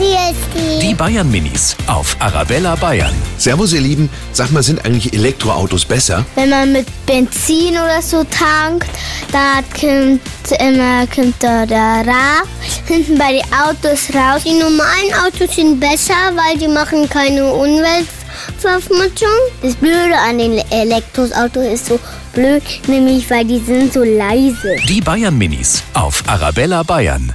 Hier ist Die Bayern Minis auf Arabella Bayern. Servus, ihr Lieben. Sag mal, sind eigentlich Elektroautos besser? Wenn man mit Benzin oder so tankt, da kommt immer kommt da der Rauch hinten bei den Autos raus. Die normalen Autos sind besser, weil die machen keine Umweltverschmutzung. Das Blöde an den Elektroautos ist so blöd, nämlich weil die sind so leise. Die Bayern Minis auf Arabella Bayern.